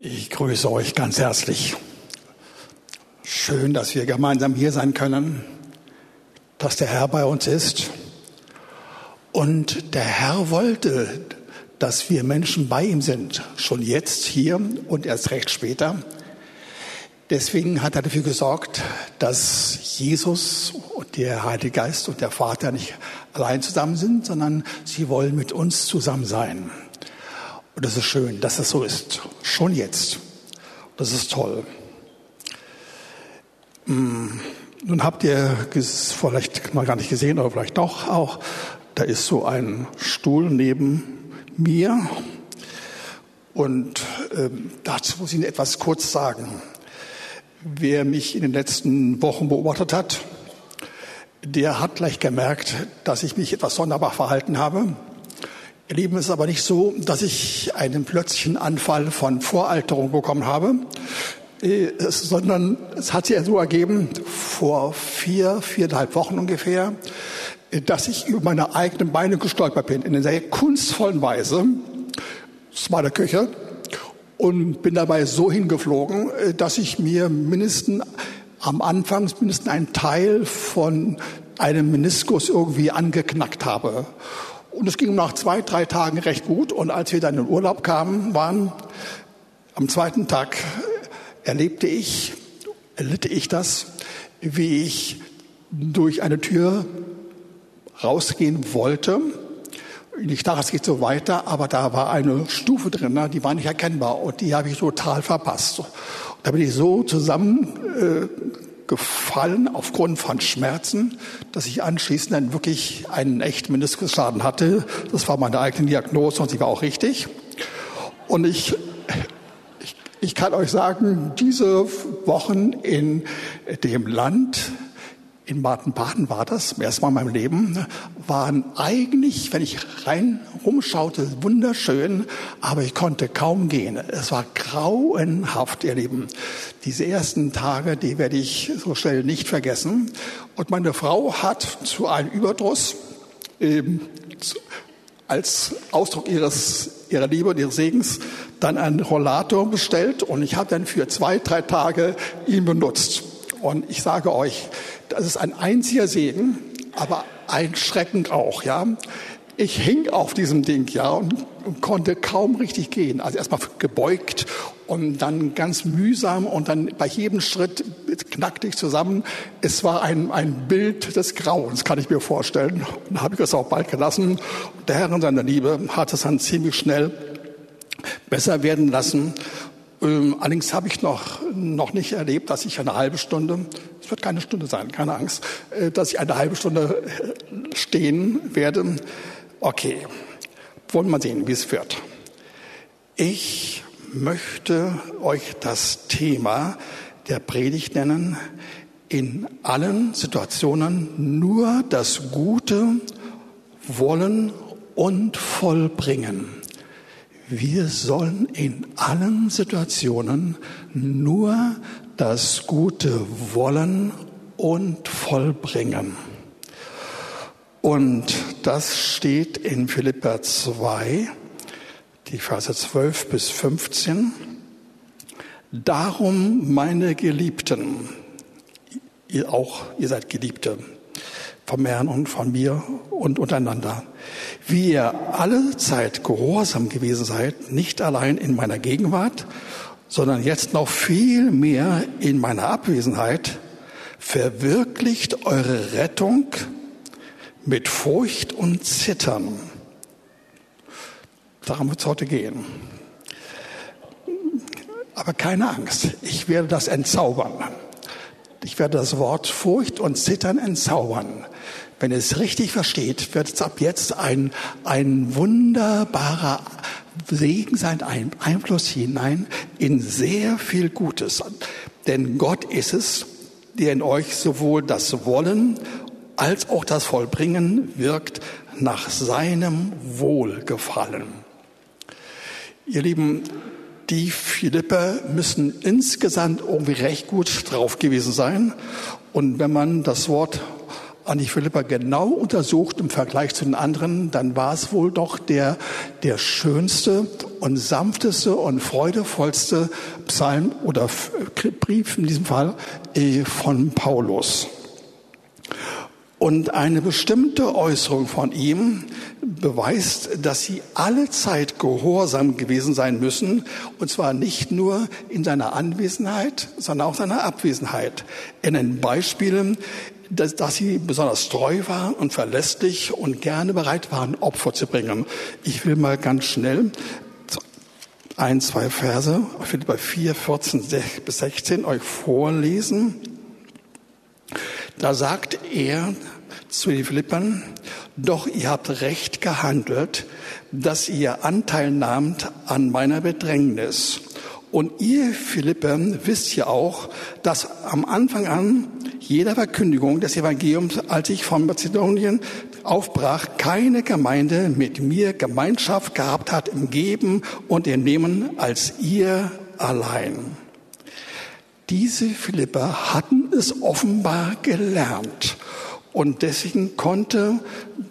Ich grüße euch ganz herzlich. Schön, dass wir gemeinsam hier sein können, dass der Herr bei uns ist. Und der Herr wollte, dass wir Menschen bei ihm sind, schon jetzt hier und erst recht später. Deswegen hat er dafür gesorgt, dass Jesus und der Heilige Geist und der Vater nicht allein zusammen sind, sondern sie wollen mit uns zusammen sein. Und das ist schön, dass es so ist. Schon jetzt. Das ist toll. Hm, nun habt ihr vielleicht mal gar nicht gesehen, aber vielleicht doch auch, da ist so ein Stuhl neben mir. Und äh, dazu muss ich Ihnen etwas kurz sagen. Wer mich in den letzten Wochen beobachtet hat, der hat gleich gemerkt, dass ich mich etwas sonderbar verhalten habe. Lieben, es ist aber nicht so, dass ich einen plötzlichen Anfall von Voralterung bekommen habe, äh, sondern es hat sich ja so ergeben, vor vier, viereinhalb Wochen ungefähr, äh, dass ich über meine eigenen Beine gestolpert bin, in einer sehr kunstvollen Weise. Das war der Küche. Und bin dabei so hingeflogen, äh, dass ich mir mindestens am Anfang mindestens einen Teil von einem Meniskus irgendwie angeknackt habe. Und es ging nach zwei, drei Tagen recht gut. Und als wir dann in Urlaub kamen, waren am zweiten Tag erlebte ich, erlitte ich das, wie ich durch eine Tür rausgehen wollte. Ich dachte, es geht so weiter, aber da war eine Stufe drin, die war nicht erkennbar und die habe ich total verpasst. Da bin ich so zusammen äh, gefallen aufgrund von Schmerzen, dass ich anschließend dann wirklich einen echten Meniskusschaden hatte. Das war meine eigene Diagnose und sie war auch richtig. Und ich, ich, ich kann euch sagen, diese Wochen in dem Land, in Baden-Baden war das, zum ersten Mal in meinem Leben, waren eigentlich, wenn ich rein rumschaute, wunderschön, aber ich konnte kaum gehen. Es war grauenhaft, ihr Lieben. Diese ersten Tage, die werde ich so schnell nicht vergessen. Und meine Frau hat zu einem Überdruss, ähm, als Ausdruck ihres, ihrer Liebe und ihres Segens, dann einen Rollator bestellt und ich habe dann für zwei, drei Tage ihn benutzt. Und ich sage euch, das ist ein einziger Segen, aber ein Schrecken auch, ja. Ich hing auf diesem Ding, ja, und, und konnte kaum richtig gehen. Also erstmal gebeugt und dann ganz mühsam und dann bei jedem Schritt knackte ich zusammen. Es war ein, ein Bild des Grauens, kann ich mir vorstellen. Und da habe ich es auch bald gelassen. Der Herr in seiner Liebe hat es dann ziemlich schnell besser werden lassen. Ähm, allerdings habe ich noch, noch nicht erlebt, dass ich eine halbe Stunde, es wird keine Stunde sein, keine Angst, äh, dass ich eine halbe Stunde äh, stehen werde. Okay, wollen wir mal sehen, wie es wird. Ich möchte euch das Thema der Predigt nennen, in allen Situationen nur das Gute wollen und vollbringen. Wir sollen in allen Situationen nur das Gute wollen und vollbringen. Und das steht in Philippa 2, die Verse 12 bis 15. Darum, meine Geliebten, ihr auch, ihr seid Geliebte vom Herrn und von mir und untereinander wie ihr alle Zeit gehorsam gewesen seid, nicht allein in meiner Gegenwart, sondern jetzt noch viel mehr in meiner Abwesenheit, verwirklicht eure Rettung mit Furcht und Zittern. Darum wird es heute gehen. Aber keine Angst, ich werde das entzaubern. Ich werde das Wort Furcht und Zittern entzaubern. Wenn ihr es richtig versteht, wird es ab jetzt ein, ein wunderbarer Segen sein, ein Einfluss hinein in sehr viel Gutes. Denn Gott ist es, der in euch sowohl das Wollen als auch das Vollbringen wirkt nach seinem Wohlgefallen. Ihr Lieben, die Philipper müssen insgesamt irgendwie recht gut drauf gewesen sein. Und wenn man das Wort an die Philippa genau untersucht im Vergleich zu den anderen, dann war es wohl doch der, der schönste und sanfteste und freudevollste Psalm oder Brief in diesem Fall äh, von Paulus. Und eine bestimmte Äußerung von ihm beweist, dass sie alle Zeit gehorsam gewesen sein müssen, und zwar nicht nur in seiner Anwesenheit, sondern auch seiner Abwesenheit. In den Beispielen, dass, dass sie besonders treu waren und verlässlich und gerne bereit waren, Opfer zu bringen. Ich will mal ganz schnell ein, zwei Verse, Philippa 4, 14 bis 16 euch vorlesen. Da sagt er zu den Philippern, doch ihr habt recht gehandelt, dass ihr Anteil nahmt an meiner Bedrängnis. Und ihr Philippen wisst ja auch, dass am Anfang an jeder Verkündigung des Evangeliums, als ich von Mazedonien aufbrach, keine Gemeinde mit mir Gemeinschaft gehabt hat im Geben und im Nehmen als ihr allein. Diese Philipper hatten es offenbar gelernt. Und deswegen konnte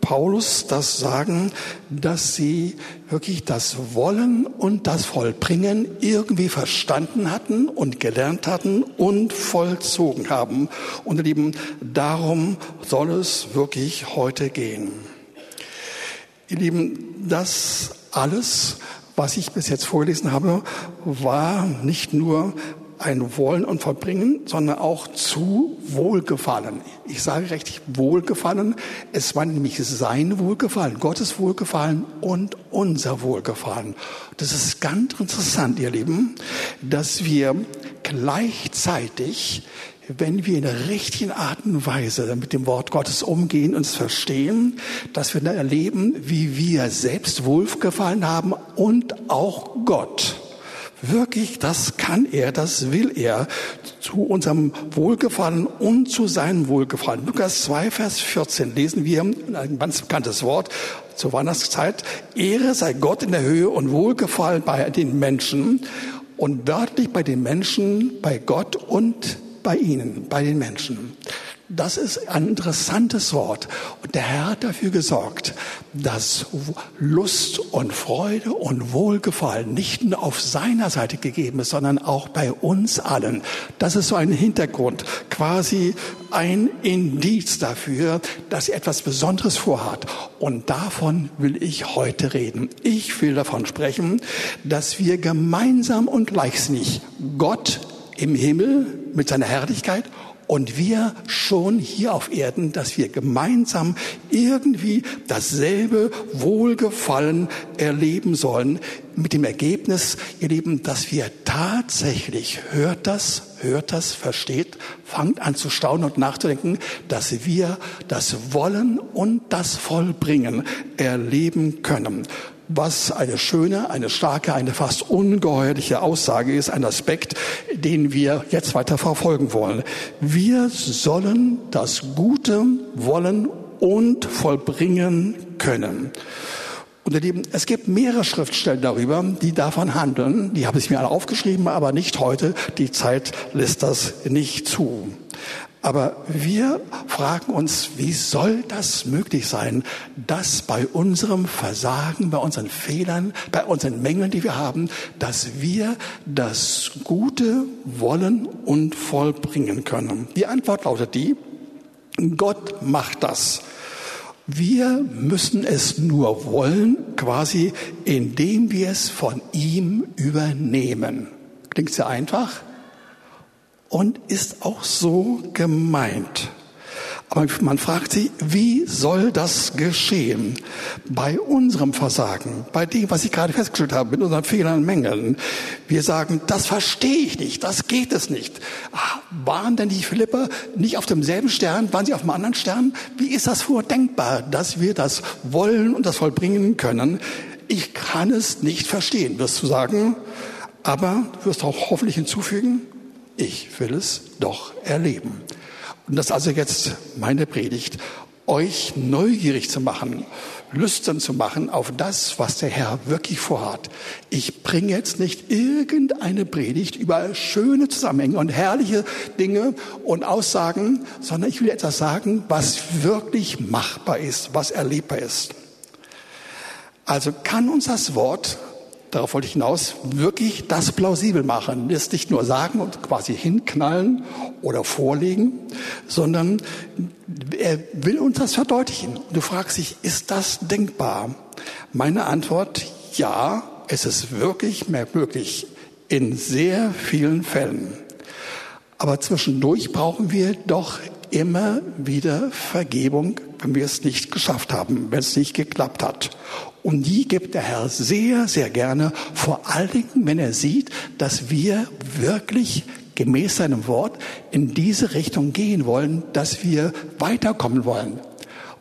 Paulus das sagen, dass sie wirklich das Wollen und das Vollbringen irgendwie verstanden hatten und gelernt hatten und vollzogen haben. Und ihr Lieben, darum soll es wirklich heute gehen. Ihr Lieben, das alles, was ich bis jetzt vorgelesen habe, war nicht nur ein Wollen und Vollbringen, sondern auch zu Wohlgefallen. Ich sage richtig Wohlgefallen. Es war nämlich sein Wohlgefallen, Gottes Wohlgefallen und unser Wohlgefallen. Das ist ganz interessant, ihr Lieben, dass wir gleichzeitig wenn wir in der richtigen Art und Weise mit dem Wort Gottes umgehen und es verstehen, dass wir dann erleben, wie wir selbst Wohlgefallen haben und auch Gott. Wirklich, das kann er, das will er zu unserem Wohlgefallen und zu seinem Wohlgefallen. Lukas 2, Vers 14 lesen wir ein ganz bekanntes Wort zur Weihnachtszeit. Ehre sei Gott in der Höhe und Wohlgefallen bei den Menschen und wörtlich bei den Menschen, bei Gott und bei ihnen, bei den Menschen. Das ist ein interessantes Wort. Und der Herr hat dafür gesorgt, dass Lust und Freude und Wohlgefallen nicht nur auf seiner Seite gegeben ist, sondern auch bei uns allen. Das ist so ein Hintergrund, quasi ein Indiz dafür, dass er etwas Besonderes vorhat. Und davon will ich heute reden. Ich will davon sprechen, dass wir gemeinsam und gleichsinnig Gott im Himmel mit seiner Herrlichkeit und wir schon hier auf Erden, dass wir gemeinsam irgendwie dasselbe Wohlgefallen erleben sollen, mit dem Ergebnis, ihr Lieben, dass wir tatsächlich, hört das, hört das, versteht, fangt an zu staunen und nachzudenken, dass wir das Wollen und das Vollbringen erleben können was eine schöne, eine starke, eine fast ungeheuerliche Aussage ist, ein Aspekt, den wir jetzt weiter verfolgen wollen. Wir sollen das Gute wollen und vollbringen können. Und ihr Lieben, es gibt mehrere Schriftstellen darüber, die davon handeln. Die habe ich mir alle aufgeschrieben, aber nicht heute. Die Zeit lässt das nicht zu. Aber wir fragen uns, wie soll das möglich sein, dass bei unserem Versagen, bei unseren Fehlern, bei unseren Mängeln, die wir haben, dass wir das Gute wollen und vollbringen können? Die Antwort lautet die, Gott macht das. Wir müssen es nur wollen, quasi indem wir es von ihm übernehmen. Klingt sehr einfach? Und ist auch so gemeint. Aber man fragt sich, wie soll das geschehen? Bei unserem Versagen, bei dem, was ich gerade festgestellt habe, mit unseren Fehlern und Mängeln. Wir sagen, das verstehe ich nicht, das geht es nicht. Ach, waren denn die Philipper nicht auf demselben Stern? Waren sie auf einem anderen Stern? Wie ist das vordenkbar, dass wir das wollen und das vollbringen können? Ich kann es nicht verstehen, wirst du sagen. Aber wirst du auch hoffentlich hinzufügen, ich will es doch erleben. Und das ist also jetzt meine Predigt. euch neugierig zu machen, lüstern zu machen auf das, was der Herr wirklich vorhat. Ich bringe jetzt nicht irgendeine Predigt über schöne Zusammenhänge und herrliche Dinge und Aussagen, sondern ich will etwas sagen, was wirklich machbar ist, was erlebbar ist. Also kann uns das Wort darauf wollte ich hinaus, wirklich das plausibel machen. Das nicht nur sagen und quasi hinknallen oder vorlegen, sondern er will uns das verdeutlichen. Du fragst dich, ist das denkbar? Meine Antwort, ja, es ist wirklich möglich in sehr vielen Fällen. Aber zwischendurch brauchen wir doch immer wieder Vergebung, wenn wir es nicht geschafft haben, wenn es nicht geklappt hat. Und die gibt der Herr sehr, sehr gerne, vor allen Dingen, wenn er sieht, dass wir wirklich gemäß seinem Wort in diese Richtung gehen wollen, dass wir weiterkommen wollen.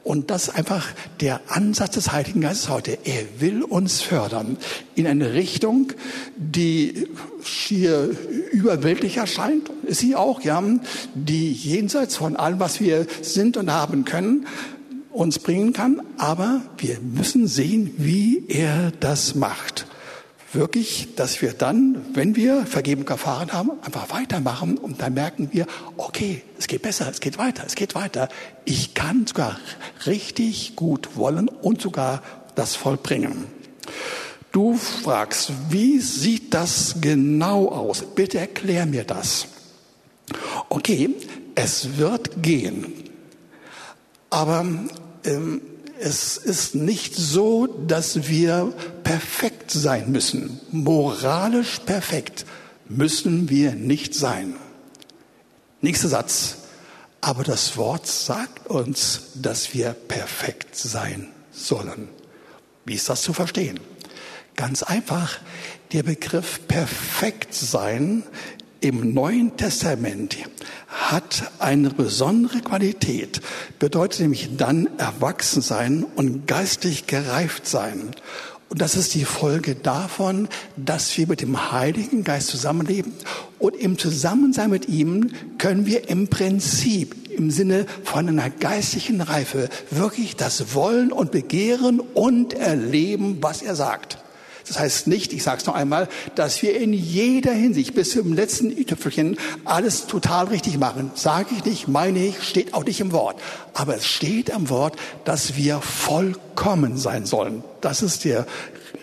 Und das ist einfach der Ansatz des Heiligen Geistes heute. Er will uns fördern in eine Richtung, die schier überwältig erscheint. Sie auch, ja, die jenseits von allem, was wir sind und haben können, uns bringen kann. Aber wir müssen sehen, wie er das macht wirklich, dass wir dann, wenn wir Vergebung erfahren haben, einfach weitermachen und dann merken wir, okay, es geht besser, es geht weiter, es geht weiter. Ich kann sogar richtig gut wollen und sogar das vollbringen. Du fragst, wie sieht das genau aus? Bitte erklär mir das. Okay, es wird gehen. Aber es ist nicht so, dass wir perfekt sein müssen. Moralisch perfekt müssen wir nicht sein. Nächster Satz. Aber das Wort sagt uns, dass wir perfekt sein sollen. Wie ist das zu verstehen? Ganz einfach. Der Begriff perfekt sein im Neuen Testament hat eine besondere Qualität, bedeutet nämlich dann erwachsen sein und geistig gereift sein. Und das ist die Folge davon, dass wir mit dem Heiligen Geist zusammenleben und im Zusammensein mit ihm können wir im Prinzip im Sinne von einer geistlichen Reife wirklich das Wollen und Begehren und Erleben, was er sagt. Das heißt nicht, ich sage es noch einmal, dass wir in jeder Hinsicht bis zum letzten i-Tüpfelchen alles total richtig machen. Sage ich nicht, meine ich, steht auch nicht im Wort. Aber es steht am Wort, dass wir vollkommen sein sollen. Das ist der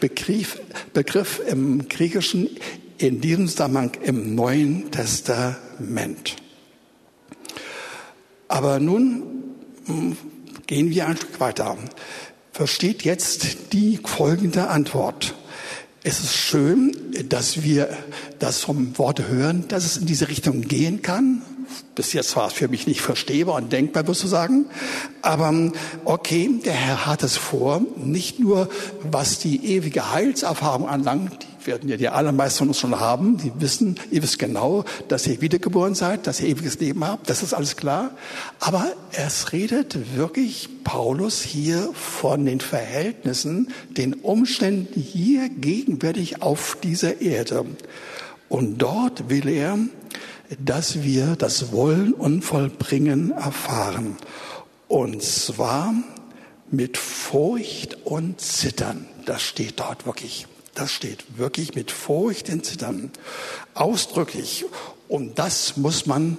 Begriff, Begriff im Griechischen in diesem Zusammenhang im Neuen Testament. Aber nun hm, gehen wir ein Stück weiter. Versteht jetzt die folgende Antwort. Es ist schön, dass wir das vom Wort hören, dass es in diese Richtung gehen kann. Bis jetzt war es für mich nicht verstehbar und denkbar, wirst du sagen. Aber okay, der Herr hat es vor, nicht nur was die ewige Heilserfahrung anlangt, werden ja die allermeisten von uns schon haben. Die wissen, ihr wisst genau, dass ihr wiedergeboren seid, dass ihr ewiges Leben habt. Das ist alles klar. Aber es redet wirklich Paulus hier von den Verhältnissen, den Umständen hier gegenwärtig auf dieser Erde. Und dort will er, dass wir das Wollen und Vollbringen erfahren. Und zwar mit Furcht und Zittern. Das steht dort wirklich. Das steht wirklich mit Furcht in Zittern. Ausdrücklich. Und das muss man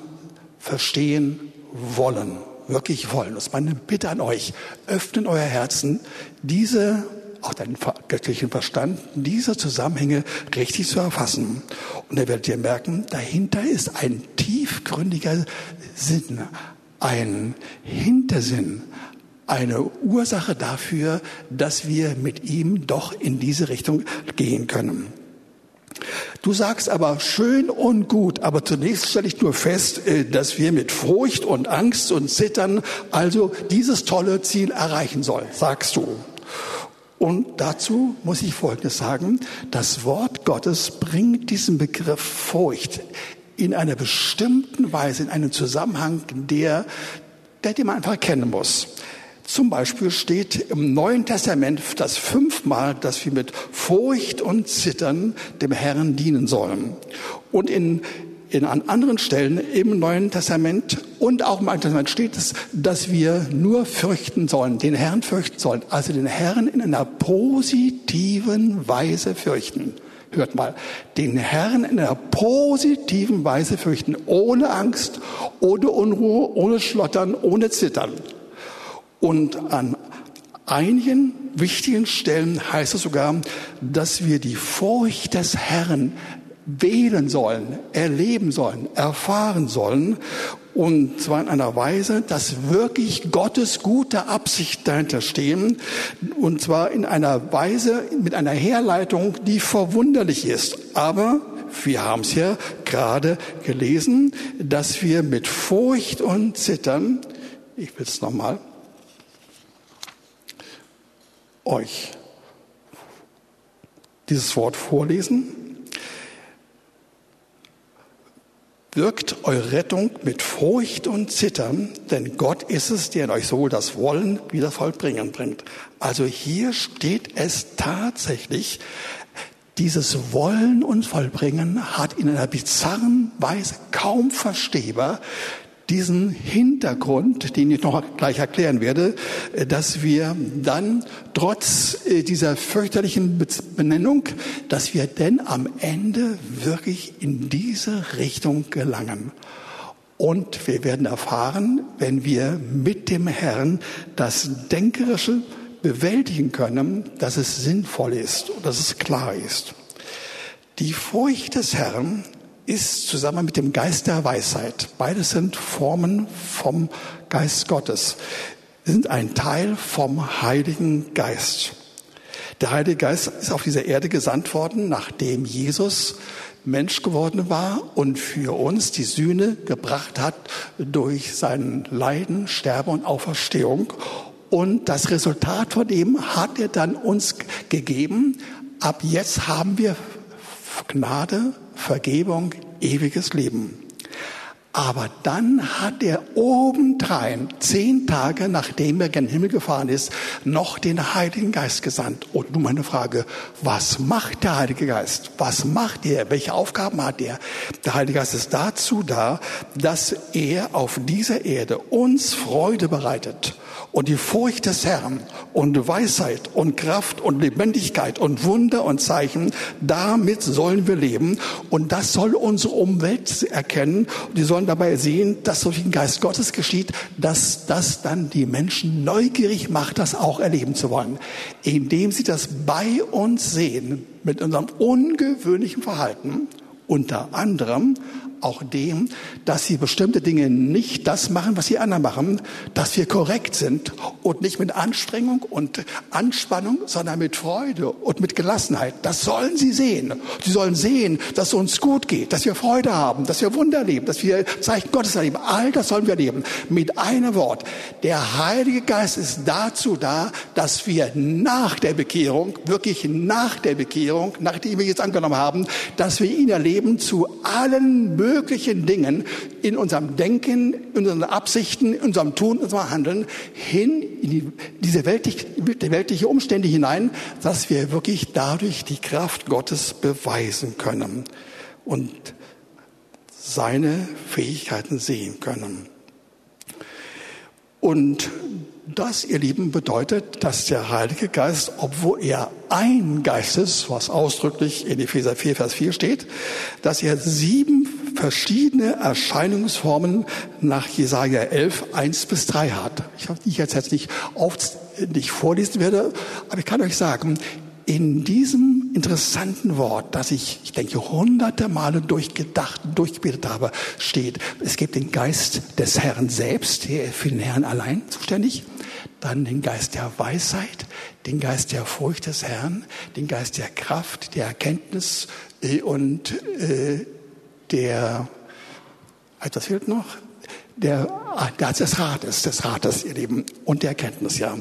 verstehen wollen. Wirklich wollen. Das ist meine Bitte an euch. Öffnen euer Herzen, diese, auch deinen göttlichen Verstand, diese Zusammenhänge richtig zu erfassen. Und ihr werdet ihr merken, dahinter ist ein tiefgründiger Sinn, ein Hintersinn, eine Ursache dafür, dass wir mit ihm doch in diese Richtung gehen können. Du sagst aber schön und gut, aber zunächst stelle ich nur fest, äh, dass wir mit Furcht und Angst und Zittern also dieses tolle Ziel erreichen sollen, sagst du. Und dazu muss ich Folgendes sagen. Das Wort Gottes bringt diesen Begriff Furcht in einer bestimmten Weise, in einen Zusammenhang, der, der den man einfach kennen muss. Zum Beispiel steht im Neuen Testament das fünfmal, dass wir mit Furcht und Zittern dem Herrn dienen sollen. Und in in, an anderen Stellen im Neuen Testament und auch im Alten Testament steht es, dass wir nur fürchten sollen, den Herrn fürchten sollen, also den Herrn in einer positiven Weise fürchten. Hört mal, den Herrn in einer positiven Weise fürchten, ohne Angst, ohne Unruhe, ohne Schlottern, ohne Zittern. Und an einigen wichtigen Stellen heißt es sogar, dass wir die Furcht des Herrn wählen sollen, erleben sollen, erfahren sollen. Und zwar in einer Weise, dass wirklich Gottes gute Absicht dahinter stehen. Und zwar in einer Weise, mit einer Herleitung, die verwunderlich ist. Aber wir haben es ja gerade gelesen, dass wir mit Furcht und Zittern, ich will es nochmal, euch dieses Wort vorlesen. wirkt eure Rettung mit Furcht und Zittern, denn Gott ist es, der in euch sowohl das Wollen wie das Vollbringen bringt. Also hier steht es tatsächlich, dieses Wollen und Vollbringen hat in einer bizarren Weise kaum verstehbar diesen Hintergrund, den ich noch gleich erklären werde, äh, dass wir dann trotz äh, dieser fürchterlichen Benennung, dass wir denn am Ende wirklich in diese Richtung gelangen. Und wir werden erfahren, wenn wir mit dem Herrn das Denkerische bewältigen können, dass es sinnvoll ist und dass es klar ist. Die Furcht des Herrn ist zusammen mit dem Geist der Weisheit. Beides sind Formen vom Geist Gottes, sind ein Teil vom Heiligen Geist. Der Heilige Geist ist auf dieser Erde gesandt worden, nachdem Jesus Mensch geworden war und für uns die Sühne gebracht hat durch sein Leiden, Sterben und Auferstehung. Und das Resultat von dem hat er dann uns gegeben. Ab jetzt haben wir Gnade, Vergebung, ewiges Leben. Aber dann hat er obendrein, zehn Tage nachdem er gen Himmel gefahren ist, noch den Heiligen Geist gesandt. Und nun meine Frage, was macht der Heilige Geist? Was macht er? Welche Aufgaben hat er? Der Heilige Geist ist dazu da, dass er auf dieser Erde uns Freude bereitet und die Furcht des Herrn und Weisheit und Kraft und Lebendigkeit und Wunder und Zeichen, damit sollen wir leben. Und das soll unsere Umwelt erkennen. Die sollen dabei sehen, dass durch den Geist Gottes geschieht, dass das dann die Menschen neugierig macht, das auch erleben zu wollen. Indem sie das bei uns sehen, mit unserem ungewöhnlichen Verhalten, unter anderem auch dem, dass sie bestimmte Dinge nicht das machen, was sie anderen machen, dass wir korrekt sind und nicht mit Anstrengung und Anspannung, sondern mit Freude und mit Gelassenheit. Das sollen sie sehen. Sie sollen sehen, dass es uns gut geht, dass wir Freude haben, dass wir Wunder erleben, dass wir Zeichen Gottes erleben. All das sollen wir erleben. Mit einem Wort. Der Heilige Geist ist dazu da, dass wir nach der Bekehrung, wirklich nach der Bekehrung, nachdem wir jetzt angenommen haben, dass wir ihn erleben zu allen möglichen möglichen Dingen in unserem Denken, in unseren Absichten, in unserem Tun, in unserem Handeln hin in die, diese weltlich, weltliche Umstände hinein, dass wir wirklich dadurch die Kraft Gottes beweisen können und seine Fähigkeiten sehen können. Und das, ihr Lieben, bedeutet, dass der Heilige Geist, obwohl er ein Geist ist, was ausdrücklich in Epheser 4, Vers 4 steht, dass er sieben verschiedene Erscheinungsformen nach Jesaja 11, 1 bis 3 hat. Ich habe die jetzt, jetzt nicht, auf, nicht vorlesen werde, aber ich kann euch sagen, in diesem interessanten Wort, das ich, ich denke, hunderte Male durchgedacht, durchgebetet habe, steht, es gibt den Geist des Herrn selbst, der für den Herrn allein zuständig, dann den Geist der Weisheit, den Geist der Furcht des Herrn, den Geist der Kraft, der Erkenntnis äh, und äh, der, etwas fehlt noch, der, ah, des Rates, des Rates, ihr Lieben, und der Erkenntnis, ja.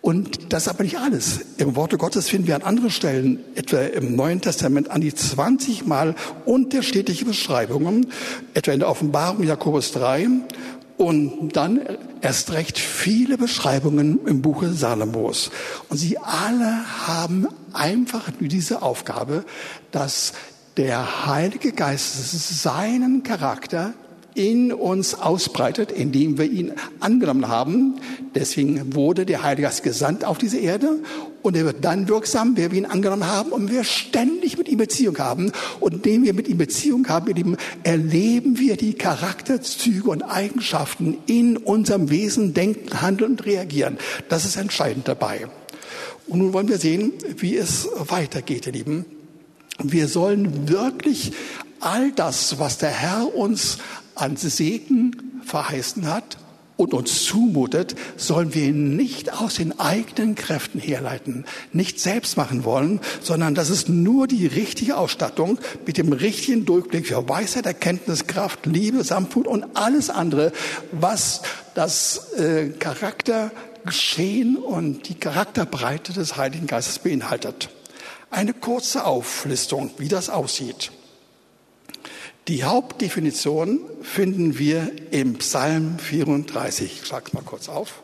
Und das ist aber nicht alles. Im Worte Gottes finden wir an anderen Stellen, etwa im Neuen Testament, an die 20 Mal unterschiedliche Beschreibungen, etwa in der Offenbarung Jakobus 3 und dann erst recht viele Beschreibungen im Buche Salomos. Und sie alle haben einfach nur diese Aufgabe, dass der Heilige Geist seinen Charakter in uns ausbreitet, indem wir ihn angenommen haben. Deswegen wurde der Heilige Geist gesandt auf diese Erde und er wird dann wirksam, wer wir ihn angenommen haben und wir ständig mit ihm Beziehung haben. Und indem wir mit ihm Beziehung haben, ihr erleben wir die Charakterzüge und Eigenschaften in unserem Wesen, Denken, Handeln und Reagieren. Das ist entscheidend dabei. Und nun wollen wir sehen, wie es weitergeht, ihr Lieben. Wir sollen wirklich all das, was der Herr uns an Segen verheißen hat und uns zumutet, sollen wir nicht aus den eigenen Kräften herleiten, nicht selbst machen wollen, sondern das ist nur die richtige Ausstattung mit dem richtigen Durchblick für Weisheit, Erkenntnis, Kraft, Liebe, Sanftmut und alles andere, was das äh, Charaktergeschehen und die Charakterbreite des Heiligen Geistes beinhaltet. Eine kurze Auflistung, wie das aussieht. Die Hauptdefinition finden wir im Psalm 34. Ich schlage es mal kurz auf.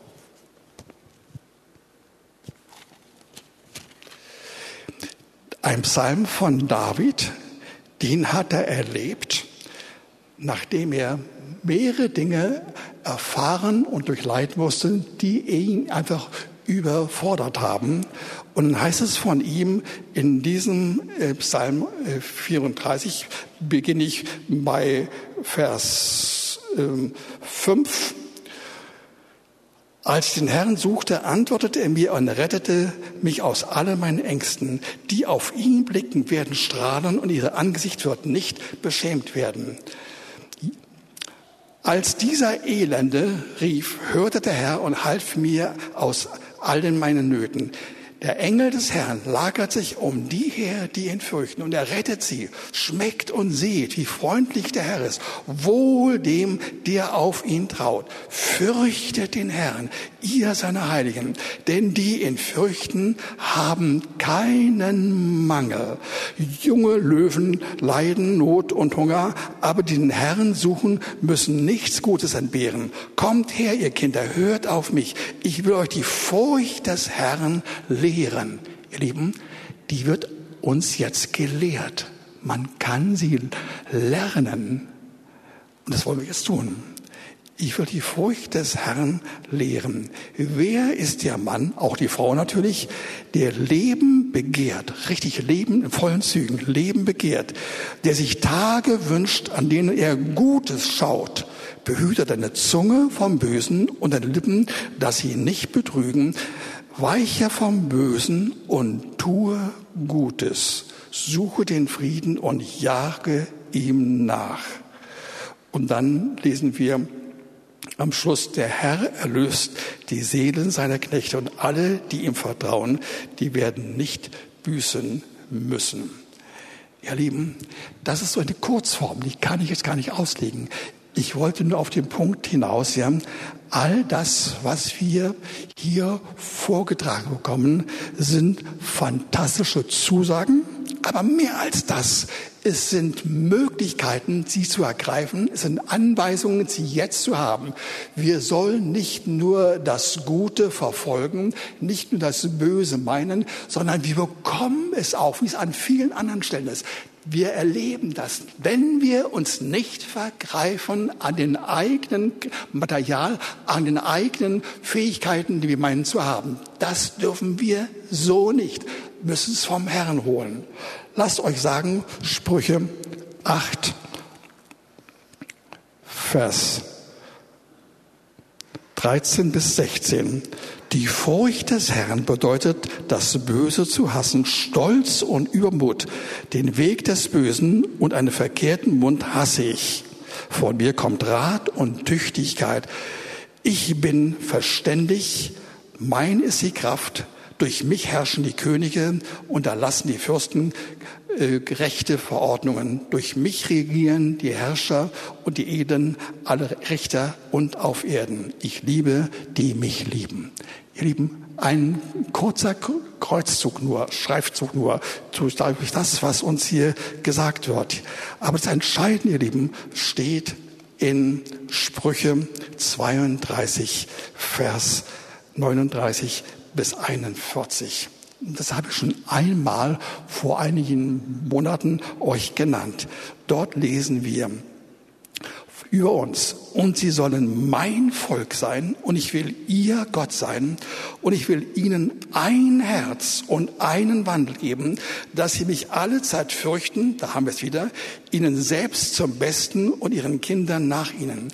Ein Psalm von David, den hat er erlebt, nachdem er mehrere Dinge erfahren und durchleiden musste, die ihn einfach überfordert haben. Und dann heißt es von ihm in diesem äh, Psalm 34, äh, beginne ich bei Vers 5. Ähm, Als ich den Herrn suchte, antwortete er mir und rettete mich aus allen meinen Ängsten. Die auf ihn blicken, werden strahlen und ihre Angesicht wird nicht beschämt werden. Als dieser Elende rief, hörte der Herr und half mir aus allen meinen Nöten. Der Engel des Herrn lagert sich um die her, die ihn fürchten, und er rettet sie. Schmeckt und seht, wie freundlich der Herr ist. Wohl dem, der auf ihn traut. Fürchtet den Herrn, ihr seine Heiligen, denn die ihn fürchten, haben keinen Mangel. Junge Löwen leiden Not und Hunger, aber die den Herrn suchen, müssen nichts Gutes entbehren. Kommt her, ihr Kinder, hört auf mich. Ich will euch die Furcht des Herrn lehren. Ihr Lieben, die wird uns jetzt gelehrt. Man kann sie lernen. Und das wollen wir jetzt tun. Ich will die Furcht des Herrn lehren. Wer ist der Mann, auch die Frau natürlich, der Leben begehrt, richtig Leben in vollen Zügen, Leben begehrt, der sich Tage wünscht, an denen er Gutes schaut. Behüte deine Zunge vom Bösen und deine Lippen, dass sie nicht betrügen. Weiche vom Bösen und tue Gutes. Suche den Frieden und jage ihm nach. Und dann lesen wir am Schluss, der Herr erlöst die Seelen seiner Knechte und alle, die ihm vertrauen, die werden nicht büßen müssen. Ihr Lieben, das ist so eine Kurzform, die kann ich jetzt gar nicht auslegen. Ich wollte nur auf den Punkt hinaus, ja, all das, was wir hier vorgetragen bekommen, sind fantastische Zusagen, aber mehr als das es sind Möglichkeiten, sie zu ergreifen. Es sind Anweisungen, sie jetzt zu haben. Wir sollen nicht nur das Gute verfolgen, nicht nur das Böse meinen, sondern wir bekommen es auch, wie es an vielen anderen Stellen ist. Wir erleben das, wenn wir uns nicht vergreifen an den eigenen Material, an den eigenen Fähigkeiten, die wir meinen zu haben. Das dürfen wir so nicht, müssen es vom Herrn holen. Lasst euch sagen, Sprüche 8, Vers 13 bis 16. Die Furcht des Herrn bedeutet, das Böse zu hassen, Stolz und Übermut. Den Weg des Bösen und einen verkehrten Mund hasse ich. Von mir kommt Rat und Tüchtigkeit. Ich bin verständig, mein ist die Kraft, durch mich herrschen die Könige und erlassen die Fürsten äh, gerechte Verordnungen. Durch mich regieren die Herrscher und die Eden, alle Richter und auf Erden. Ich liebe, die mich lieben. Ihr Lieben, ein kurzer Kreuzzug nur, Schreifzug nur, durch das, was uns hier gesagt wird. Aber das Entscheidende, ihr Lieben, steht in Sprüche 32, Vers 39 bis 41. Das habe ich schon einmal vor einigen Monaten euch genannt. Dort lesen wir, über uns. Und sie sollen mein Volk sein und ich will ihr Gott sein und ich will ihnen ein Herz und einen Wandel geben, dass sie mich alle Zeit fürchten, da haben wir es wieder, ihnen selbst zum Besten und ihren Kindern nach ihnen.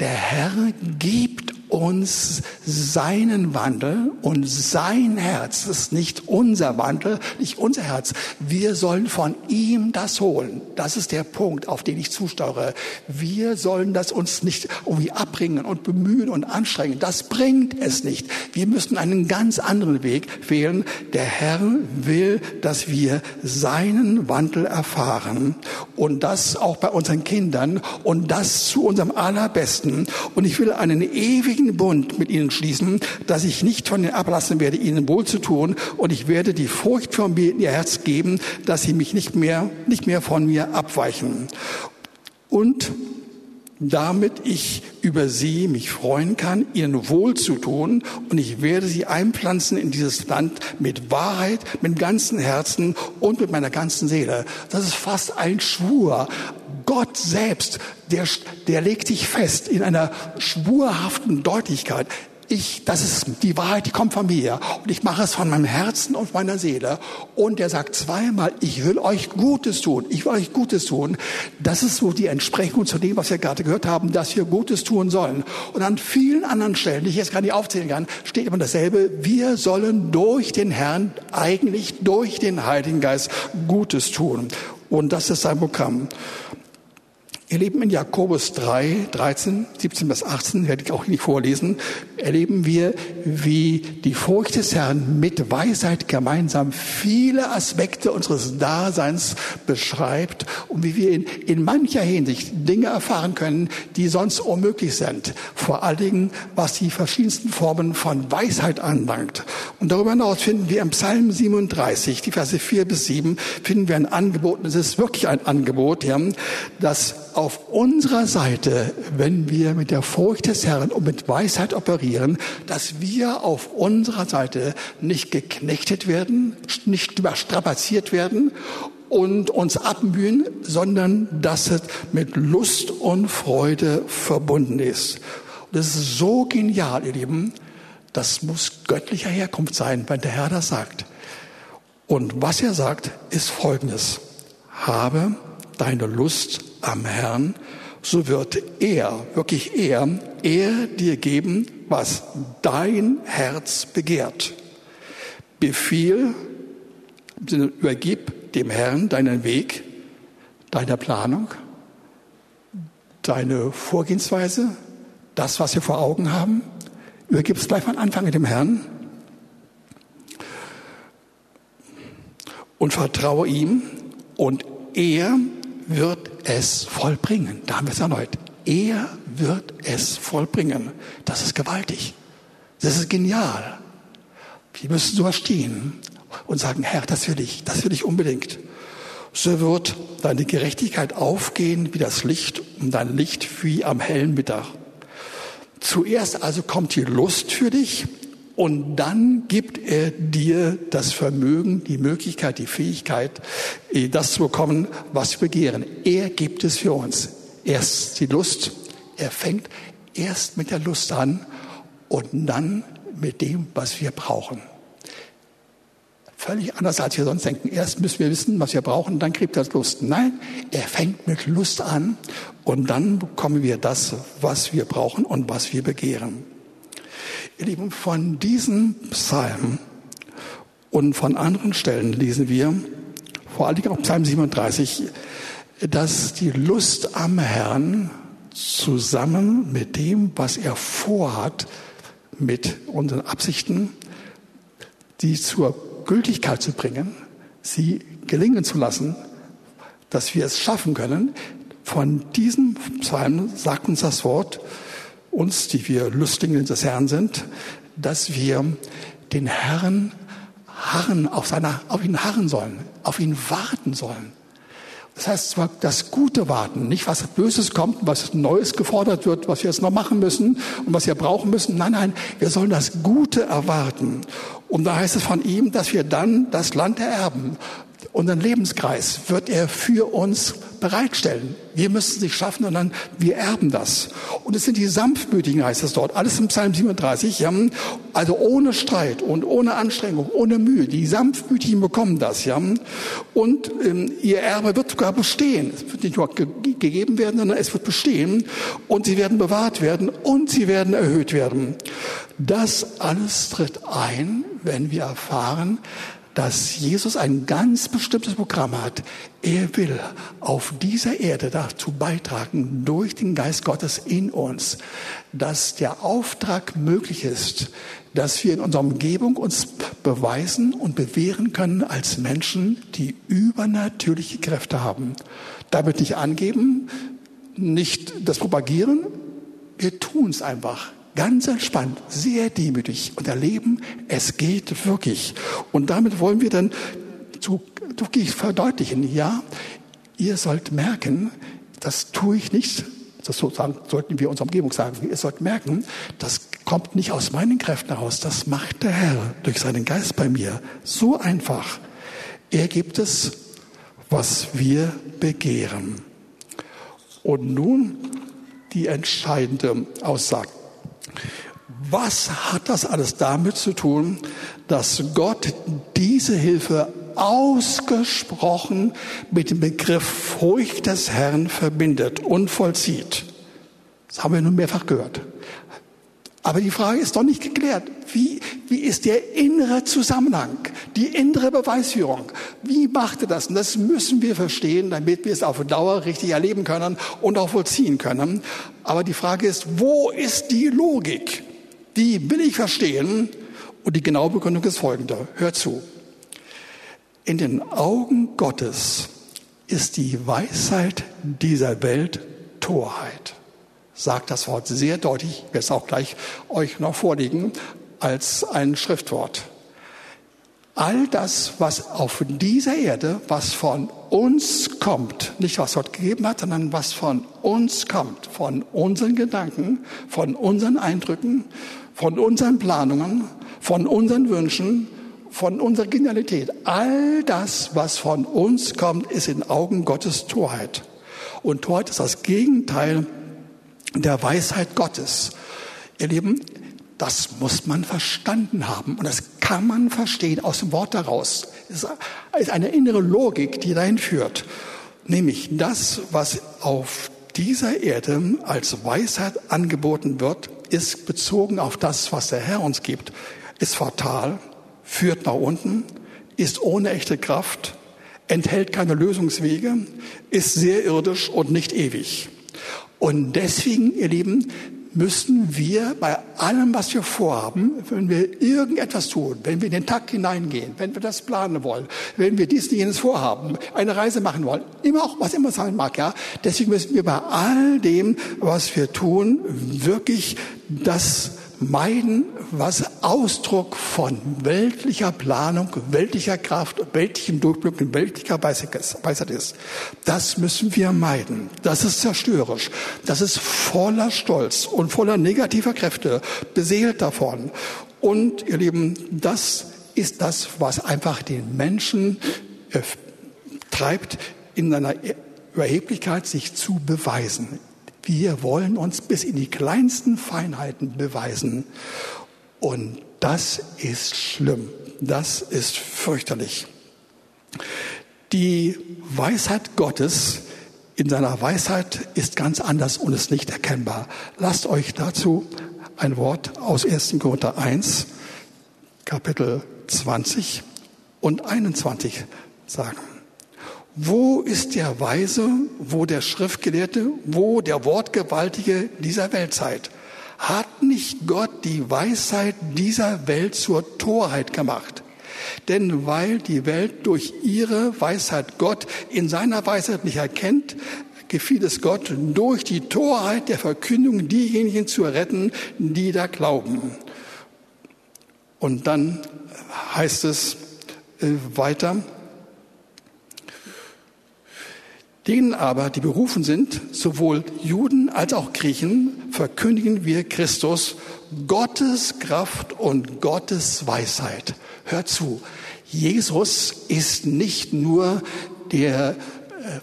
Der Herr gibt uns seinen Wandel und sein Herz. Das ist nicht unser Wandel, nicht unser Herz. Wir sollen von ihm das holen. Das ist der Punkt, auf den ich zusteuere. Wir sollen das uns nicht irgendwie abbringen und bemühen und anstrengen. Das bringt es nicht. Wir müssen einen ganz anderen Weg wählen. Der Herr will, dass wir seinen Wandel erfahren und das auch bei unseren Kindern und das zu unserem allerbesten. Und ich will einen ewigen Bund mit ihnen schließen, dass ich nicht von ihnen ablassen werde, ihnen wohl zu tun. Und ich werde die Furcht vor mir in ihr Herz geben, dass sie mich nicht mehr, nicht mehr von mir abweichen. Und damit ich über sie mich freuen kann, ihnen wohl zu tun und ich werde sie einpflanzen in dieses Land mit Wahrheit, mit ganzem Herzen und mit meiner ganzen Seele. Das ist fast ein Schwur. Gott selbst, der, der legt sich fest in einer schwurhaften Deutlichkeit ich, das ist die Wahrheit, die kommt von mir. Und ich mache es von meinem Herzen und meiner Seele. Und er sagt zweimal, ich will euch Gutes tun. Ich will euch Gutes tun. Das ist so die Entsprechung zu dem, was wir gerade gehört haben, dass wir Gutes tun sollen. Und an vielen anderen Stellen, die ich jetzt gar nicht aufzählen kann, steht immer dasselbe. Wir sollen durch den Herrn, eigentlich durch den Heiligen Geist Gutes tun. Und das ist sein Programm. Ihr Lieben, in Jakobus 3, 13, 17 bis 18, werde ich auch nicht vorlesen, erleben wir, wie die Furcht des Herrn mit Weisheit gemeinsam viele Aspekte unseres Daseins beschreibt und wie wir in, in mancher Hinsicht Dinge erfahren können, die sonst unmöglich sind. Vor allen Dingen, was die verschiedensten Formen von Weisheit anlangt. Und darüber hinaus finden wir im Psalm 37, die Verse 4 bis 7, finden wir ein Angebot, und es ist wirklich ein Angebot, ja, das auf unserer Seite, wenn wir mit der Furcht des Herrn und mit Weisheit operieren, dass wir auf unserer Seite nicht geknechtet werden, nicht überstrapaziert werden und uns abmühen, sondern dass es mit Lust und Freude verbunden ist. Und das ist so genial, ihr Lieben. Das muss göttlicher Herkunft sein, wenn der Herr das sagt. Und was er sagt, ist Folgendes. Habe deine Lust am Herrn, so wird er, wirklich er, er dir geben, was dein Herz begehrt. Befiehl, übergib dem Herrn deinen Weg, deine Planung, deine Vorgehensweise, das, was wir vor Augen haben. Übergib es gleich von Anfang dem Herrn und vertraue ihm und er wird es vollbringen. Da haben wir es erneut. Er wird es vollbringen. Das ist gewaltig. Das ist genial. Wir müssen so stehen und sagen, Herr, das will ich, das will ich unbedingt. So wird deine Gerechtigkeit aufgehen wie das Licht und dein Licht wie am hellen Mittag. Zuerst also kommt die Lust für dich und dann gibt er dir das Vermögen, die Möglichkeit, die Fähigkeit, eh, das zu bekommen, was wir begehren. Er gibt es für uns. Erst die Lust. Er fängt erst mit der Lust an und dann mit dem, was wir brauchen. Völlig anders, als wir sonst denken. Erst müssen wir wissen, was wir brauchen, dann kriegt er Lust. Nein, er fängt mit Lust an und dann bekommen wir das, was wir brauchen und was wir begehren. Ihr Lieben, von diesem Psalm und von anderen Stellen lesen wir, vor allen Dingen auch Psalm 37, dass die Lust am Herrn zusammen mit dem, was er vorhat, mit unseren Absichten, die zur Gültigkeit zu bringen, sie gelingen zu lassen, dass wir es schaffen können. Von diesem Psalm sagt uns das Wort, uns, die wir Lüstlinge des Herrn sind, dass wir den Herrn harren, auf, seiner, auf ihn harren sollen, auf ihn warten sollen. Das heißt zwar das Gute warten, nicht was Böses kommt, was Neues gefordert wird, was wir jetzt noch machen müssen und was wir brauchen müssen. Nein, nein, wir sollen das Gute erwarten. Und da heißt es von ihm, dass wir dann das Land ererben. Unseren Lebenskreis wird er für uns bereitstellen. Wir müssen es nicht schaffen, sondern wir erben das. Und es sind die Sanftmütigen, heißt es dort. Alles im Psalm 37. Ja? Also ohne Streit und ohne Anstrengung, ohne Mühe. Die Sanftmütigen bekommen das. Ja? Und ähm, ihr Erbe wird sogar bestehen. Es wird nicht nur ge gegeben werden, sondern es wird bestehen. Und sie werden bewahrt werden und sie werden erhöht werden. Das alles tritt ein, wenn wir erfahren, dass Jesus ein ganz bestimmtes Programm hat. Er will auf dieser Erde dazu beitragen, durch den Geist Gottes in uns, dass der Auftrag möglich ist, dass wir in unserer Umgebung uns beweisen und bewähren können als Menschen, die übernatürliche Kräfte haben. Damit nicht angeben, nicht das propagieren, wir tun es einfach ganz entspannt, sehr demütig und erleben, es geht wirklich. Und damit wollen wir dann zu, wirklich verdeutlichen, ja, ihr sollt merken, das tue ich nicht, das sozusagen sollten wir unserer Umgebung sagen, ihr sollt merken, das kommt nicht aus meinen Kräften heraus, das macht der Herr durch seinen Geist bei mir. So einfach. Er gibt es, was wir begehren. Und nun die entscheidende Aussage. Was hat das alles damit zu tun, dass Gott diese Hilfe ausgesprochen mit dem Begriff Furcht des Herrn verbindet und vollzieht? Das haben wir nun mehrfach gehört. Aber die Frage ist doch nicht geklärt. Wie, wie ist der innere Zusammenhang, die innere Beweisführung? Wie macht er das? Und das müssen wir verstehen, damit wir es auf Dauer richtig erleben können und auch vollziehen können. Aber die Frage ist, wo ist die Logik? Die will ich verstehen. Und die genaue Begründung ist folgende. Hört zu. In den Augen Gottes ist die Weisheit dieser Welt Torheit sagt das Wort sehr deutlich, ich werde es auch gleich euch noch vorlegen, als ein Schriftwort. All das, was auf dieser Erde, was von uns kommt, nicht was Gott gegeben hat, sondern was von uns kommt, von unseren Gedanken, von unseren Eindrücken, von unseren Planungen, von unseren Wünschen, von unserer Genialität. All das, was von uns kommt, ist in Augen Gottes Torheit. Und Torheit ist das Gegenteil der Weisheit Gottes. Ihr Lieben, das muss man verstanden haben und das kann man verstehen aus dem Wort daraus. Es ist eine innere Logik, die dahin führt. Nämlich das, was auf dieser Erde als Weisheit angeboten wird, ist bezogen auf das, was der Herr uns gibt, ist fatal, führt nach unten, ist ohne echte Kraft, enthält keine Lösungswege, ist sehr irdisch und nicht ewig. Und deswegen, ihr Lieben, müssen wir bei allem, was wir vorhaben, wenn wir irgendetwas tun, wenn wir in den Tag hineingehen, wenn wir das planen wollen, wenn wir dies und jenes vorhaben, eine Reise machen wollen, immer auch, was immer sein mag, ja, deswegen müssen wir bei all dem, was wir tun, wirklich das meiden, was Ausdruck von weltlicher Planung, weltlicher Kraft, weltlichem Durchblick und weltlicher Weisheit ist. Das müssen wir meiden. Das ist zerstörerisch. Das ist voller Stolz und voller negativer Kräfte, beseelt davon. Und, ihr Lieben, das ist das, was einfach den Menschen äh, treibt, in seiner Überheblichkeit sich zu beweisen. Wir wollen uns bis in die kleinsten Feinheiten beweisen. Und das ist schlimm. Das ist fürchterlich. Die Weisheit Gottes in seiner Weisheit ist ganz anders und ist nicht erkennbar. Lasst euch dazu ein Wort aus 1. Korinther 1, Kapitel 20 und 21 sagen. Wo ist der Weise, wo der Schriftgelehrte, wo der Wortgewaltige dieser Weltzeit? Hat nicht Gott die Weisheit dieser Welt zur Torheit gemacht? Denn weil die Welt durch ihre Weisheit Gott in seiner Weisheit nicht erkennt, gefiel es Gott, durch die Torheit der Verkündung diejenigen zu retten, die da glauben. Und dann heißt es äh, weiter, Denen aber, die berufen sind, sowohl Juden als auch Griechen, verkündigen wir Christus, Gottes Kraft und Gottes Weisheit. Hört zu, Jesus ist nicht nur der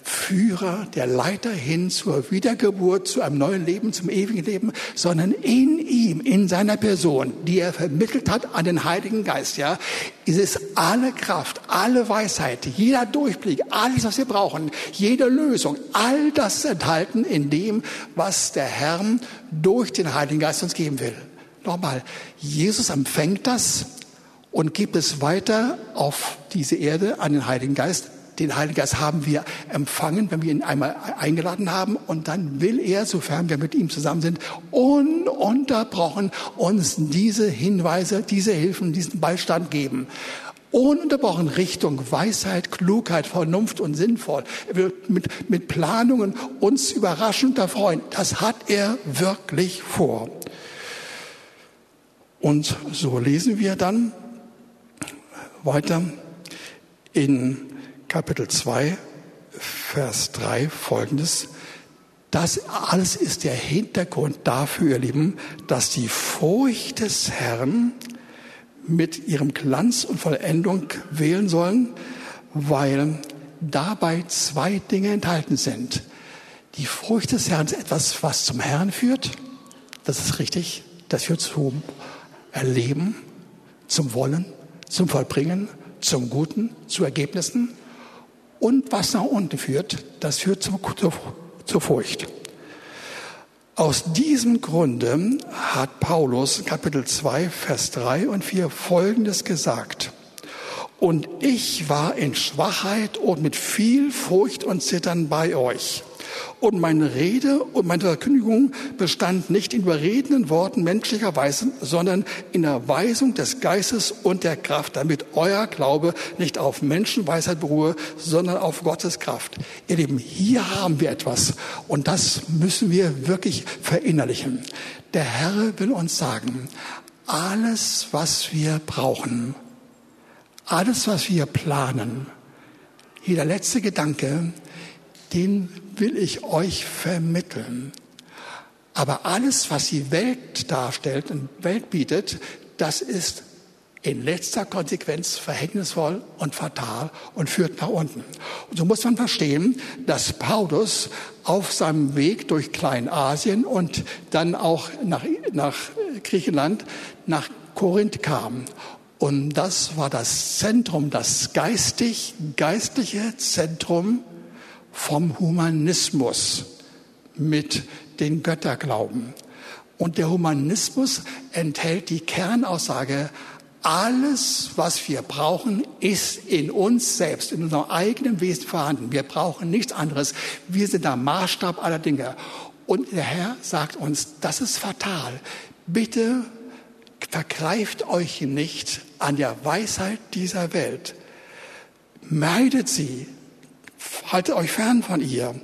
Führer, der Leiter hin zur Wiedergeburt, zu einem neuen Leben, zum ewigen Leben, sondern in ihm, in seiner Person, die er vermittelt hat an den Heiligen Geist, ja, ist es alle Kraft, alle Weisheit, jeder Durchblick, alles, was wir brauchen, jede Lösung, all das enthalten in dem, was der Herr durch den Heiligen Geist uns geben will. Nochmal, Jesus empfängt das und gibt es weiter auf diese Erde an den Heiligen Geist den Heiligen Geist haben wir empfangen, wenn wir ihn einmal eingeladen haben. Und dann will er, sofern wir mit ihm zusammen sind, ununterbrochen uns diese Hinweise, diese Hilfen, diesen Beistand geben ununterbrochen Richtung Weisheit, Klugheit, Vernunft und sinnvoll. Er wird mit, mit Planungen uns überraschend erfreuen. Das hat er wirklich vor. Und so lesen wir dann weiter in Kapitel 2, Vers 3 folgendes. Das alles ist der Hintergrund dafür, ihr Lieben, dass die Furcht des Herrn mit ihrem Glanz und Vollendung wählen sollen, weil dabei zwei Dinge enthalten sind. Die Furcht des Herrn ist etwas, was zum Herrn führt. Das ist richtig. Das führt zum Erleben, zum Wollen, zum Vollbringen, zum Guten, zu Ergebnissen und was nach unten führt, das führt zur, zur, zur Furcht. Aus diesem Grunde hat Paulus Kapitel 2, Vers 3 und 4 Folgendes gesagt. Und ich war in Schwachheit und mit viel Furcht und Zittern bei euch. Und meine Rede und meine Verkündigung bestand nicht in überredenden Worten menschlicher Weise, sondern in der Weisung des Geistes und der Kraft, damit euer Glaube nicht auf Menschenweisheit beruhe, sondern auf Gottes Kraft. Ihr Lieben, hier haben wir etwas und das müssen wir wirklich verinnerlichen. Der Herr will uns sagen, alles, was wir brauchen, alles, was wir planen, jeder letzte Gedanke, den will ich euch vermitteln. Aber alles, was die Welt darstellt und Welt bietet, das ist in letzter Konsequenz verhängnisvoll und fatal und führt nach unten. Und so muss man verstehen, dass Paulus auf seinem Weg durch Kleinasien und dann auch nach, nach Griechenland, nach Korinth kam. Und das war das Zentrum, das geistig, geistliche Zentrum vom Humanismus mit den Götterglauben. Und der Humanismus enthält die Kernaussage, alles, was wir brauchen, ist in uns selbst, in unserem eigenen Wesen vorhanden. Wir brauchen nichts anderes. Wir sind der Maßstab aller Dinge. Und der Herr sagt uns, das ist fatal. Bitte vergreift euch nicht an der Weisheit dieser Welt. Meidet sie, haltet euch fern von ihr.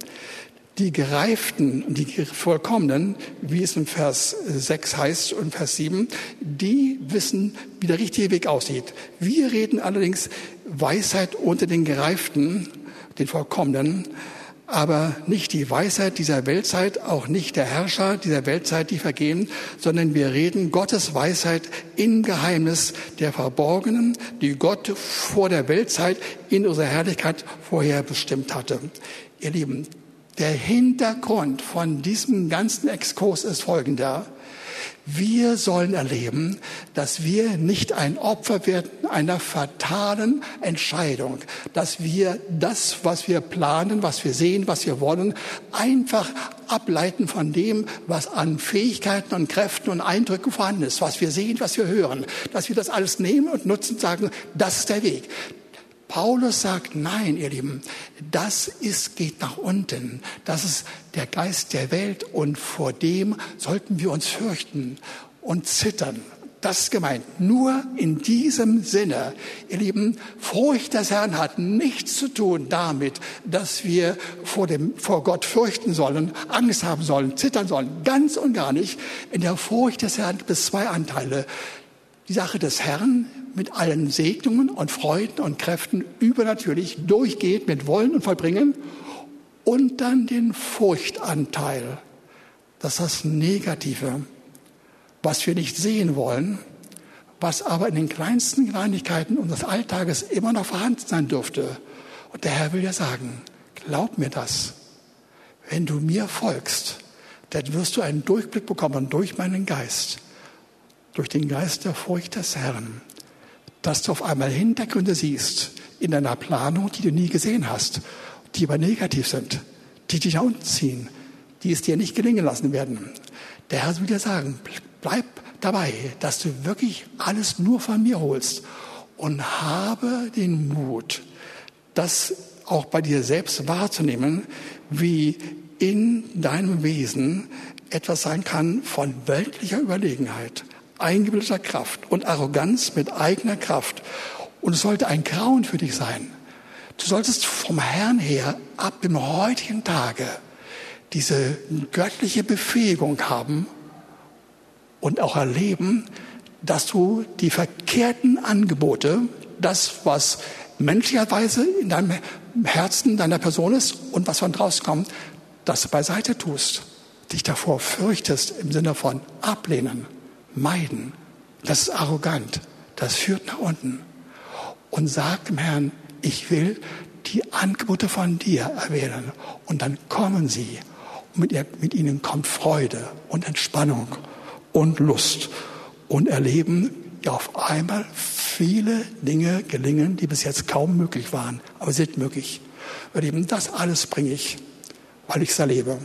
Die Gereiften, die Vollkommenen, wie es in Vers 6 heißt und Vers 7, die wissen, wie der richtige Weg aussieht. Wir reden allerdings Weisheit unter den Gereiften, den Vollkommenen, aber nicht die Weisheit dieser Weltzeit, auch nicht der Herrscher dieser Weltzeit, die vergehen, sondern wir reden Gottes Weisheit im Geheimnis der Verborgenen, die Gott vor der Weltzeit in unserer Herrlichkeit vorher bestimmt hatte. Ihr Lieben, der Hintergrund von diesem ganzen Exkurs ist folgender. Wir sollen erleben, dass wir nicht ein Opfer werden einer fatalen Entscheidung, dass wir das, was wir planen, was wir sehen, was wir wollen, einfach ableiten von dem, was an Fähigkeiten und Kräften und Eindrücken vorhanden ist, was wir sehen, was wir hören, dass wir das alles nehmen und nutzen und sagen, das ist der Weg. Paulus sagt, nein, ihr Lieben, das ist, geht nach unten. Das ist der Geist der Welt und vor dem sollten wir uns fürchten und zittern. Das ist gemeint. Nur in diesem Sinne, ihr Lieben, Furcht des Herrn hat nichts zu tun damit, dass wir vor dem, vor Gott fürchten sollen, Angst haben sollen, zittern sollen. Ganz und gar nicht. In der Furcht des Herrn gibt es zwei Anteile. Die Sache des Herrn mit allen Segnungen und Freuden und Kräften übernatürlich durchgeht mit Wollen und Vollbringen und dann den Furchtanteil. Das ist das Negative, was wir nicht sehen wollen, was aber in den kleinsten Kleinigkeiten unseres Alltages immer noch vorhanden sein dürfte. Und der Herr will ja sagen, glaub mir das. Wenn du mir folgst, dann wirst du einen Durchblick bekommen durch meinen Geist, durch den Geist der Furcht des Herrn, dass du auf einmal Hintergründe siehst in deiner Planung, die du nie gesehen hast, die aber negativ sind, die dich nach unten ziehen, die es dir nicht gelingen lassen werden. Der Herr will dir sagen, bleib dabei, dass du wirklich alles nur von mir holst und habe den Mut, das auch bei dir selbst wahrzunehmen, wie in deinem Wesen etwas sein kann von weltlicher Überlegenheit, eingebildeter Kraft und Arroganz mit eigener Kraft. Und es sollte ein Grauen für dich sein. Du solltest vom Herrn her ab dem heutigen Tage diese göttliche Befähigung haben und auch erleben, dass du die verkehrten Angebote, das, was menschlicherweise in deinem Herzen deiner Person ist und was von draußen kommt, das beiseite tust, dich davor fürchtest im Sinne von ablehnen, meiden. Das ist arrogant, das führt nach unten. Und sag dem Herrn, ich will die Angebote von dir erwählen. Und dann kommen sie. Und mit, ihr, mit ihnen kommt Freude und Entspannung und Lust und erleben ja auf einmal viele Dinge gelingen, die bis jetzt kaum möglich waren, aber sind möglich. Erleben, das alles bringe ich, weil ich es erlebe.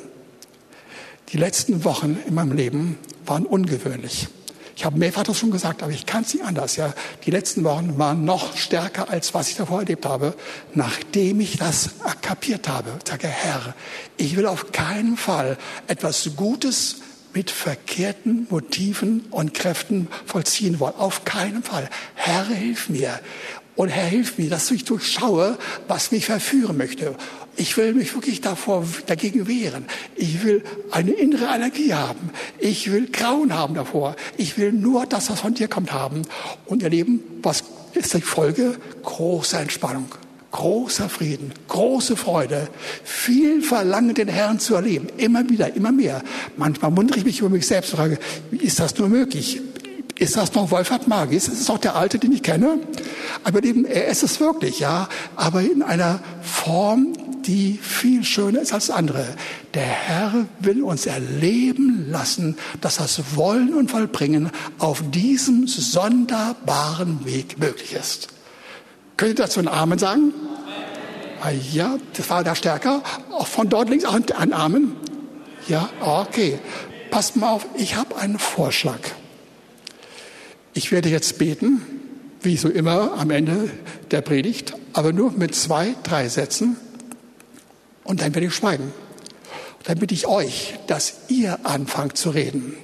Die letzten Wochen in meinem Leben waren ungewöhnlich. Ich habe mehrfach das schon gesagt, aber ich kann es nicht anders. Ja, die letzten Wochen waren noch stärker als was ich davor erlebt habe, nachdem ich das kapiert habe. Ich sage Herr, ich will auf keinen Fall etwas Gutes mit verkehrten Motiven und Kräften vollziehen wollen. Auf keinen Fall. Herr, hilf mir. Und Herr, hilf mir, dass ich durchschaue, was mich verführen möchte. Ich will mich wirklich davor, dagegen wehren. Ich will eine innere Energie haben. Ich will Grauen haben davor. Ich will nur das, was von dir kommt, haben. Und erleben, was ist die Folge? Große Entspannung großer Frieden, große Freude, viel Verlangen, den Herrn zu erleben, immer wieder, immer mehr. Manchmal wundere ich mich über mich selbst und frage, wie ist das nur möglich? Ist das noch Wolfhard Magis? Ist es auch der Alte, den ich kenne? Aber eben, er ist es wirklich, ja. Aber in einer Form, die viel schöner ist als andere. Der Herr will uns erleben lassen, dass das Wollen und Vollbringen auf diesem sonderbaren Weg möglich ist. Könnt ihr dazu einen Amen sagen? Ah, ja, das war da stärker. Auch von dort links auch ein Amen. Ja, okay. Passt mal auf, ich habe einen Vorschlag. Ich werde jetzt beten, wie so immer am Ende der Predigt, aber nur mit zwei, drei Sätzen. Und dann werde ich schweigen. dann bitte ich euch, dass ihr anfangt zu reden.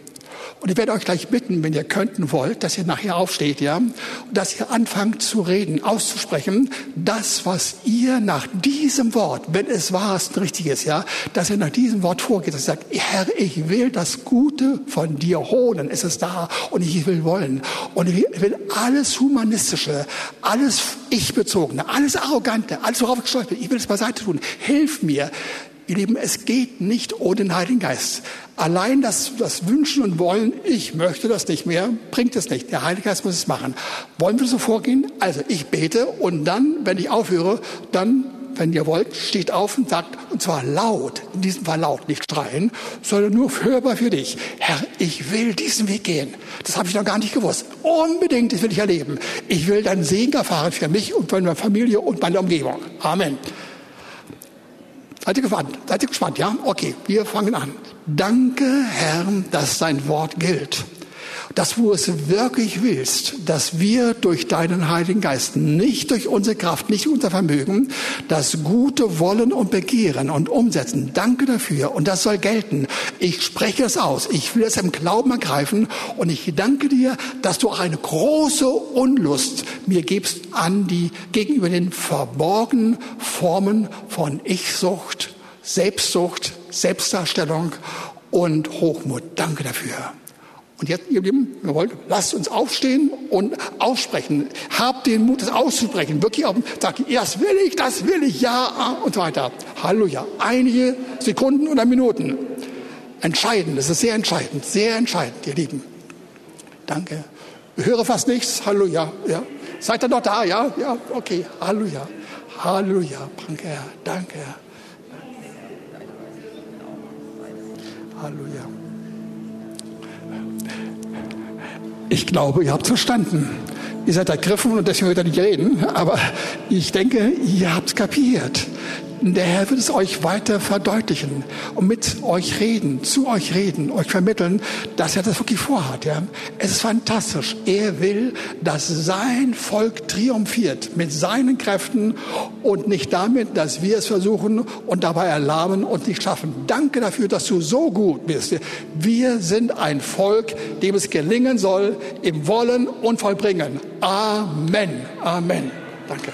Und ich werde euch gleich bitten, wenn ihr könnten wollt, dass ihr nachher aufsteht, ja, und dass ihr anfangt zu reden, auszusprechen, das, was ihr nach diesem Wort, wenn es wahr ist, ein richtiges, ja, dass ihr nach diesem Wort vorgeht, dass ihr sagt, Herr, ich will das Gute von dir holen, es ist da und ich will wollen. Und ich will alles Humanistische, alles Ich-Bezogene, alles Arrogante, alles worauf ich stolz bin, ich will es beiseite tun. Hilf mir, Ihr Lieben, es geht nicht ohne den Heiligen Geist. Allein das, das Wünschen und Wollen, ich möchte das nicht mehr, bringt es nicht. Der Heilige Geist muss es machen. Wollen wir so vorgehen? Also ich bete und dann, wenn ich aufhöre, dann, wenn ihr wollt, steht auf und sagt, und zwar laut, in diesem Fall laut, nicht schreien, sondern nur hörbar für dich. Herr, ich will diesen Weg gehen. Das habe ich noch gar nicht gewusst. Unbedingt, das will ich erleben. Ich will deinen Segen erfahren für mich und für meine Familie und meine Umgebung. Amen. Seid ihr gespannt? Seid ihr gespannt? Ja? Okay, wir fangen an. Danke, Herr, dass dein Wort gilt dass du es wirklich willst, dass wir durch deinen Heiligen Geist, nicht durch unsere Kraft, nicht unser Vermögen, das Gute wollen und begehren und umsetzen. Danke dafür und das soll gelten. Ich spreche es aus. Ich will es im Glauben ergreifen und ich danke dir, dass du auch eine große Unlust mir gibst an die gegenüber den verborgenen Formen von Ich-Sucht, Selbstsucht, Selbstdarstellung und Hochmut. Danke dafür. Und jetzt, ihr Lieben, wir wollen, lasst uns aufstehen und aussprechen. Habt den Mut, das auszusprechen. Wirklich auch, sagt, das will ich, das will ich, ja, und so weiter. Halleluja. Einige Sekunden oder Minuten. Entscheidend, das ist sehr entscheidend, sehr entscheidend, ihr Lieben. Danke. Ich höre fast nichts. Halleluja. Ja. Seid ihr noch da? Ja, ja, okay. Halleluja. Halleluja. Danke, Herr. Danke, Herr. Halleluja. Ich glaube, ihr habt verstanden. Ihr seid ergriffen und deswegen wird er nicht reden, aber ich denke, ihr habt kapiert. Der Herr wird es euch weiter verdeutlichen und mit euch reden, zu euch reden, euch vermitteln, dass er das wirklich vorhat. Ja? Es ist fantastisch. Er will, dass sein Volk triumphiert mit seinen Kräften und nicht damit, dass wir es versuchen und dabei erlahmen und nicht schaffen. Danke dafür, dass du so gut bist. Wir sind ein Volk, dem es gelingen soll im Wollen und Vollbringen. Amen. Amen. Danke.